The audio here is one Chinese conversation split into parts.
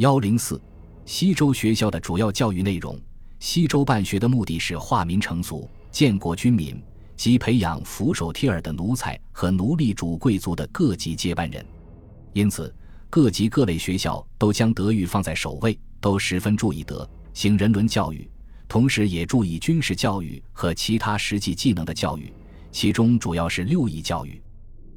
幺零四，西周学校的主要教育内容。西周办学的目的是化民成俗、建国军民，及培养俯首帖耳的奴才和奴隶主贵族的各级接班人。因此，各级各类学校都将德育放在首位，都十分注意德行人伦教育，同时也注意军事教育和其他实际技能的教育。其中主要是六艺教育，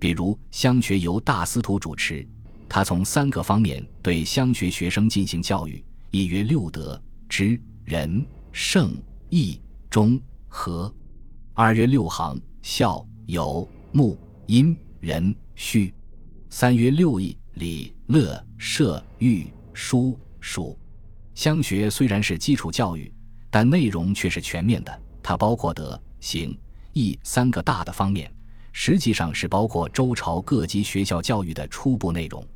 比如乡学由大司徒主持，他从三个方面对乡学学生进行教育：一曰六德，知。仁、圣、义、忠、和；二曰六行：孝、友、睦、殷、仁、虚；三曰六艺：礼、乐、射、御、书、数。乡学虽然是基础教育，但内容却是全面的。它包括德、行、义三个大的方面，实际上是包括周朝各级学校教育的初步内容。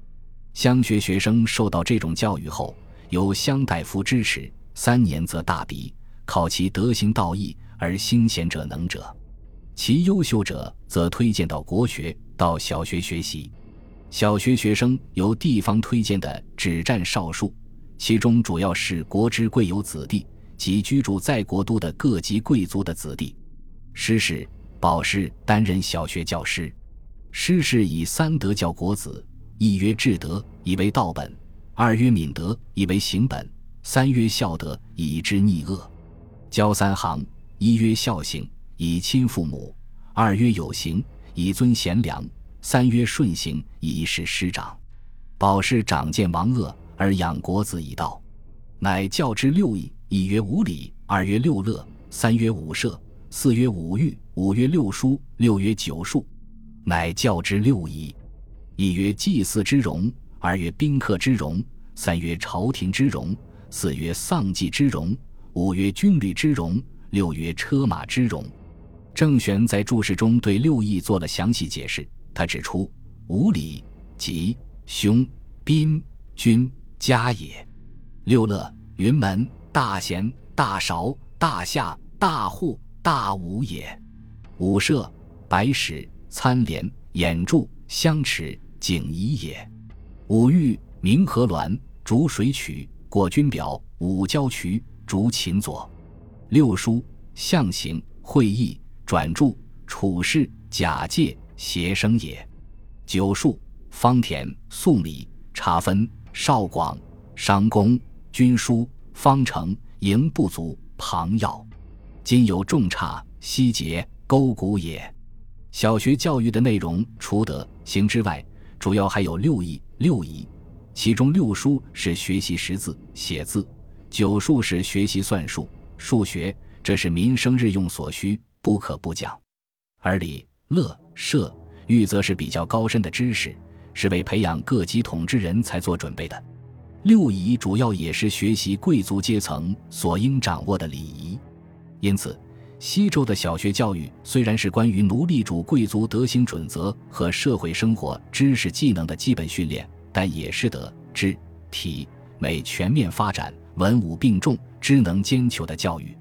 乡学学生受到这种教育后，由乡大夫支持。三年则大比，考其德行道义而兴贤者能者，其优秀者则推荐到国学、到小学学习。小学学生由地方推荐的只占少数，其中主要是国之贵有子弟及居住在国都的各级贵族的子弟。师士、保师担任小学教师。师士以三德教国子：一曰至德，以为道本；二曰敏德，以为行本。三曰孝德，以知逆恶；教三行：一曰孝行，以亲父母；二曰有行，以尊贤良；三曰顺行，以事师长。保是长见王恶而养国子以道，乃教之六艺：一曰五礼，二曰六乐，三曰五射，四曰五欲，五曰六书，六曰九术，乃教之六仪：一曰祭祀之容，二曰宾客之容，三曰朝廷之容。四曰丧祭之容，五曰军旅之容，六曰车马之容。郑玄在注释中对六艺做了详细解释。他指出：五礼，吉、凶、宾、君、嘉也；六乐，云门、大贤、大韶、大夏、大户、大武也；五射，白矢、参连、掩柱、相持、景仪也；五欲，明和鸾、逐水曲。过君表，五交渠，逐秦左，六书，象形，会意，转注，处事，假借，谐声也。九术，方田，宋礼，察分，少广，商公，军书，方程，营不足，旁要。今有重差，西节，勾股也。小学教育的内容，除德行之外，主要还有六艺、六仪。其中六书是学习识字写字，九术是学习算术数学，这是民生日用所需，不可不讲。而礼乐射御则是比较高深的知识，是为培养各级统治人才做准备的。六仪主要也是学习贵族阶层所应掌握的礼仪。因此，西周的小学教育虽然是关于奴隶主贵族德行准则和社会生活知识技能的基本训练。但也是德、智、体、美全面发展、文武并重、知能兼求的教育。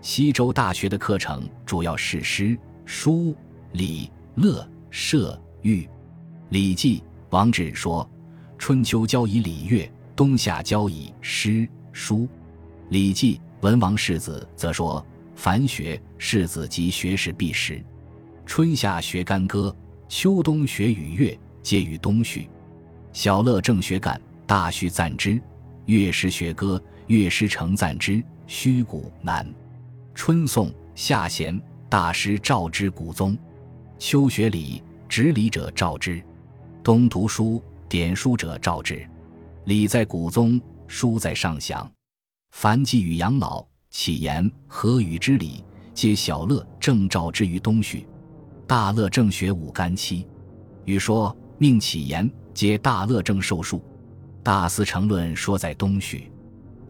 西周大学的课程主要是诗、书、礼、乐、射、御。《礼记》王志说：“春秋教以礼乐，冬夏教以诗、书。”《礼记》文王世子则说：“凡学，士子及学士必识。春夏学干戈，秋冬学雨乐，皆于冬序。”小乐正学干，大序赞之；乐师学歌，乐师成赞之。虚鼓难。春宋，夏弦，大师赵之古宗。秋学礼，执礼者赵之；冬读书，点书者赵之。礼在古宗，书在上祥。凡寄与养老、启言、何语之礼，皆小乐正召之于冬序。大乐正学五干七，禹说命启言。皆大乐正受术，大司成论说在东序。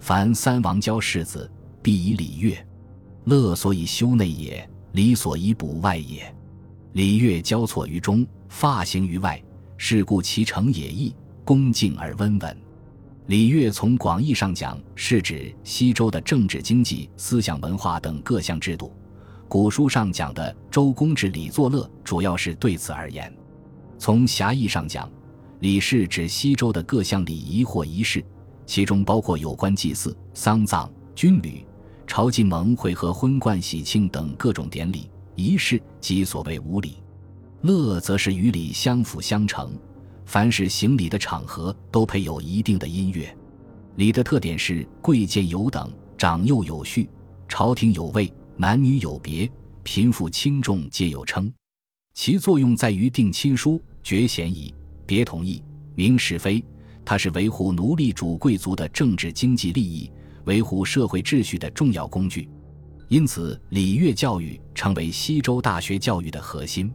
凡三王交世子，必以礼乐。乐所以修内也，礼所以补外也。礼乐交错于中，发行于外，是故其成也易，恭敬而温文。礼乐从广义上讲，是指西周的政治、经济、思想、文化等各项制度。古书上讲的周公制礼作乐，主要是对此而言。从狭义上讲，礼是指西周的各项礼仪或仪式，其中包括有关祭祀、丧葬、军旅、朝觐盟会和婚冠喜庆等各种典礼仪式及所谓舞礼。乐则是与礼相辅相成，凡是行礼的场合都配有一定的音乐。礼的特点是贵贱有等，长幼有序，朝廷有位，男女有别，贫富轻重皆有称。其作用在于定亲疏、决嫌疑、别同意、明是非。它是维护奴隶主贵族的政治经济利益、维护社会秩序的重要工具。因此，礼乐教育成为西周大学教育的核心。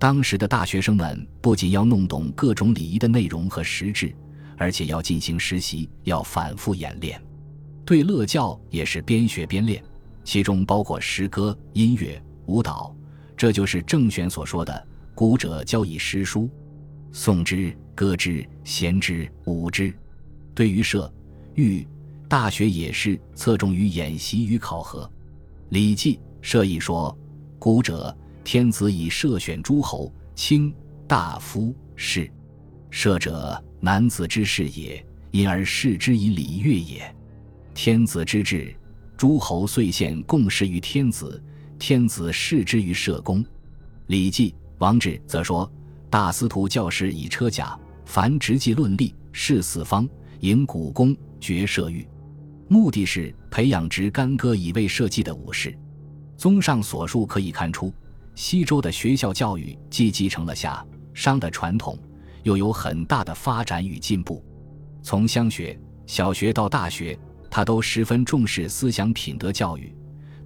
当时的大学生们不仅要弄懂各种礼仪的内容和实质，而且要进行实习，要反复演练。对乐教也是边学边练，其中包括诗歌、音乐、舞蹈。这就是郑玄所说的“古者教以诗书，诵之、歌之、弦之、舞之”。对于射、御，大学也是侧重于演习与考核。《礼记·射一说：“古者。”天子以设选诸侯、卿、大夫、士，射者男子之事也，因而视之以礼乐也。天子之治，诸侯遂献共事于天子，天子视之于社公。《礼记·王志》则说：“大司徒教士以车甲，凡直记论吏，事四方，迎古公，决射御。”目的是培养执干戈以卫社稷的武士。综上所述，可以看出。西周的学校教育既继承了夏商的传统，又有很大的发展与进步。从乡学、小学到大学，他都十分重视思想品德教育，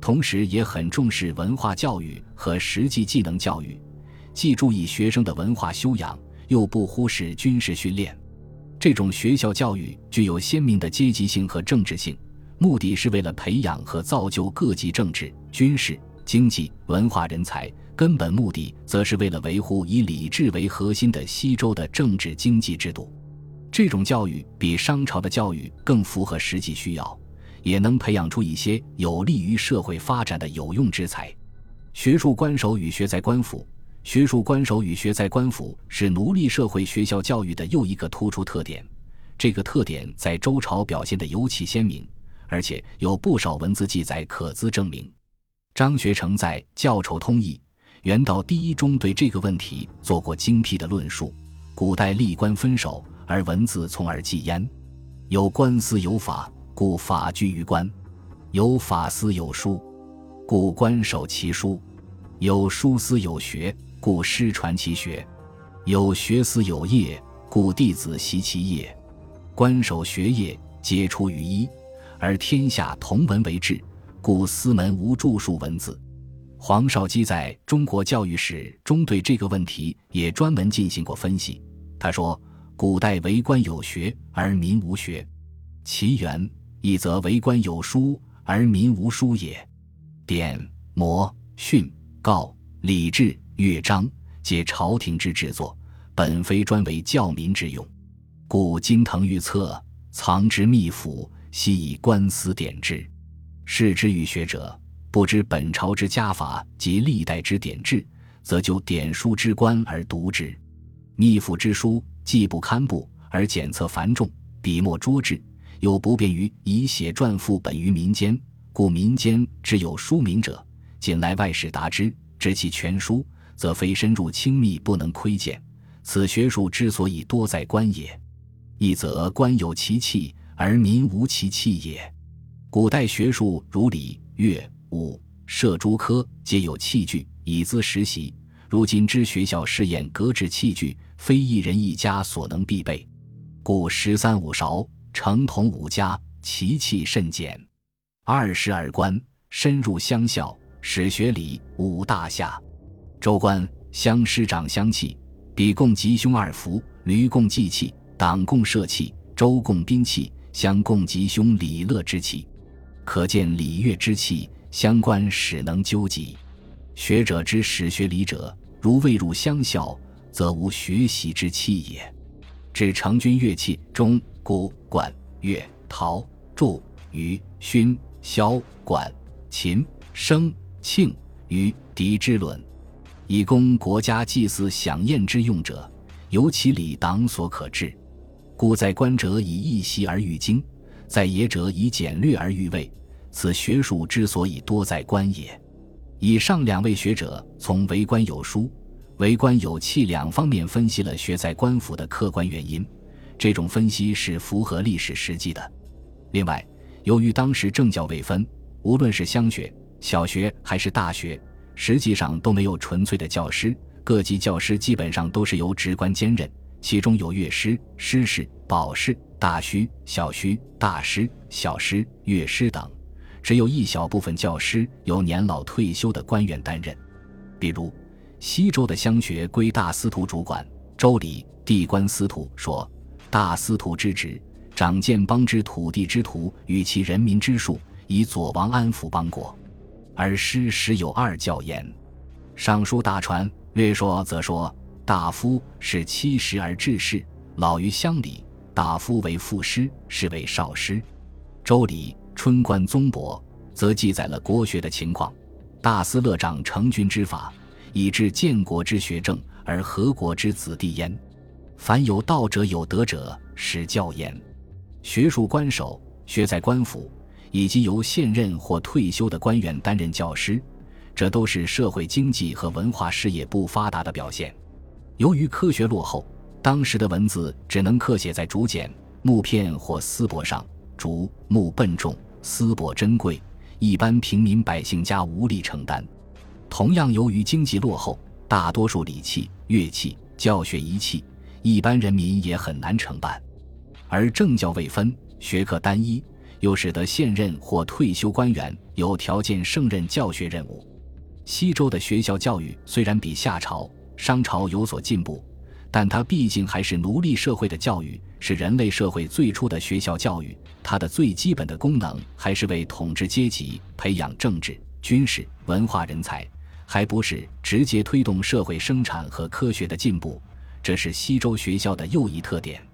同时也很重视文化教育和实际技能教育，既注意学生的文化修养，又不忽视军事训练。这种学校教育具有鲜明的阶级性和政治性，目的是为了培养和造就各级政治、军事、经济、文化人才。根本目的则是为了维护以礼制为核心的西周的政治经济制度。这种教育比商朝的教育更符合实际需要，也能培养出一些有利于社会发展的有用之才。学术官守与学在官府，学术官守与学在官府是奴隶社会学校教育的又一个突出特点。这个特点在周朝表现得尤其鲜明，而且有不少文字记载可资证明。张学成在《教丑通义》。元道第一中对这个问题做过精辟的论述。古代吏官分守，而文字从而记焉。有官司有法，故法居于官；有法司有书，故官守其书；有书司有学，故师传其学；有学司有业，故弟子习其业。官守学业，皆出于一，而天下同文为治，故司门无著述文字。黄绍基在中国教育史中对这个问题也专门进行过分析。他说：“古代为官有学而民无学，其源一则为官有书而民无书也。典、模、训、告、礼制、乐章，皆朝廷之制作，本非专为教民之用。故金腾玉册，藏之秘府，悉以官司典制，视之于学者。”不知本朝之家法及历代之典制，则就典书之官而读之。秘府之书既不堪布，而检测繁重，笔墨拙质，又不便于以写传赋本于民间，故民间之有书名者，仅来外士答之，知其全书，则非深入清密不能窥见。此学术之所以多在官也，一则官有其器，而民无其器也。古代学术如礼乐。五设诸科皆有器具以资实习。如今之学校试验格制器具，非一人一家所能必备，故十三五勺成同五家，其器甚简。二十二官深入乡校，始学礼五大夏。州官乡师长乡器，比共吉凶二服，驴共祭器，党共社器，周共兵器，乡共吉凶礼乐之器。可见礼乐之器。相关史能究极，学者之始学礼者，如未入乡校，则无学习之器也。指成军乐器中，鼓、管、乐、陶、祝、虞、埙、箫、管、琴、笙、磬、竽、笛之论，以供国家祭祀享宴之用者，由其礼党所可治。故在官者以一习而育精，在野者以简略而喻位。此学术之所以多在官也。以上两位学者从为官有书、为官有气两方面分析了学在官府的客观原因，这种分析是符合历史实际的。另外，由于当时政教未分，无论是乡学、小学还是大学，实际上都没有纯粹的教师，各级教师基本上都是由职官兼任，其中有乐师、师士、保士、大虚、小虚、大师、小师、乐师等。只有一小部分教师由年老退休的官员担任，比如西周的乡学归大司徒主管。周礼地官司徒说：“大司徒之职，掌建邦之土地之徒与其人民之数，以佐王安抚邦国。”而师时有二教焉。尚书大传略说则说：“大夫是七十而治世，老于乡里。大夫为副师，是为少师。”周礼。春官宗伯则记载了国学的情况，大司乐长成君之法，以致建国之学政，而何国之子弟焉。凡有道者有德者，使教焉。学术官守，学在官府，以及由现任或退休的官员担任教师，这都是社会经济和文化事业不发达的表现。由于科学落后，当时的文字只能刻写在竹简、木片或丝帛上。竹木笨重，丝帛珍贵，一般平民百姓家无力承担。同样，由于经济落后，大多数礼器、乐器、教学仪器，一般人民也很难承办。而政教未分，学科单一，又使得现任或退休官员有条件胜任教学任务。西周的学校教育虽然比夏朝、商朝有所进步。但它毕竟还是奴隶社会的教育，是人类社会最初的学校教育。它的最基本的功能还是为统治阶级培养政治、军事、文化人才，还不是直接推动社会生产和科学的进步。这是西周学校的又一特点。